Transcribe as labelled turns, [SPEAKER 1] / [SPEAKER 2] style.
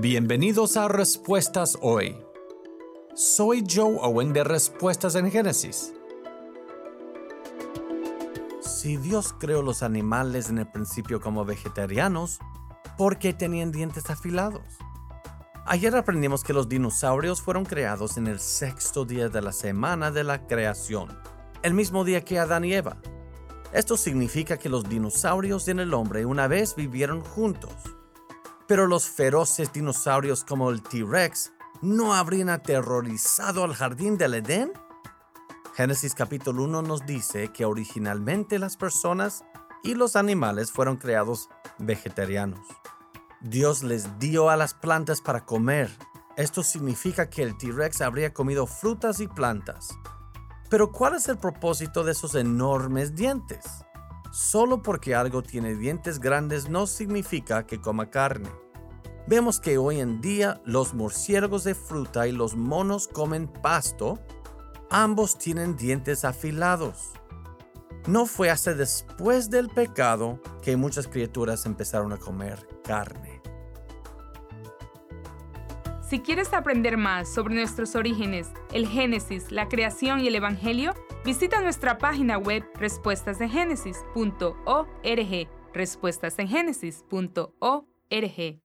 [SPEAKER 1] Bienvenidos a Respuestas Hoy. Soy Joe Owen de Respuestas en Génesis. Si Dios creó los animales en el principio como vegetarianos, ¿por qué tenían dientes afilados? Ayer aprendimos que los dinosaurios fueron creados en el sexto día de la semana de la creación, el mismo día que Adán y Eva. Esto significa que los dinosaurios y el hombre una vez vivieron juntos. Pero los feroces dinosaurios como el T-Rex no habrían aterrorizado al jardín del Edén. Génesis capítulo 1 nos dice que originalmente las personas y los animales fueron creados vegetarianos. Dios les dio a las plantas para comer. Esto significa que el T-Rex habría comido frutas y plantas. Pero ¿cuál es el propósito de esos enormes dientes? Solo porque algo tiene dientes grandes no significa que coma carne. Vemos que hoy en día los murciélagos de fruta y los monos comen pasto. Ambos tienen dientes afilados. No fue hasta después del pecado que muchas criaturas empezaron a comer carne.
[SPEAKER 2] Si quieres aprender más sobre nuestros orígenes, el Génesis, la creación y el Evangelio, visita nuestra página web respuestasengenesis.org. Respuestasengenesis.org.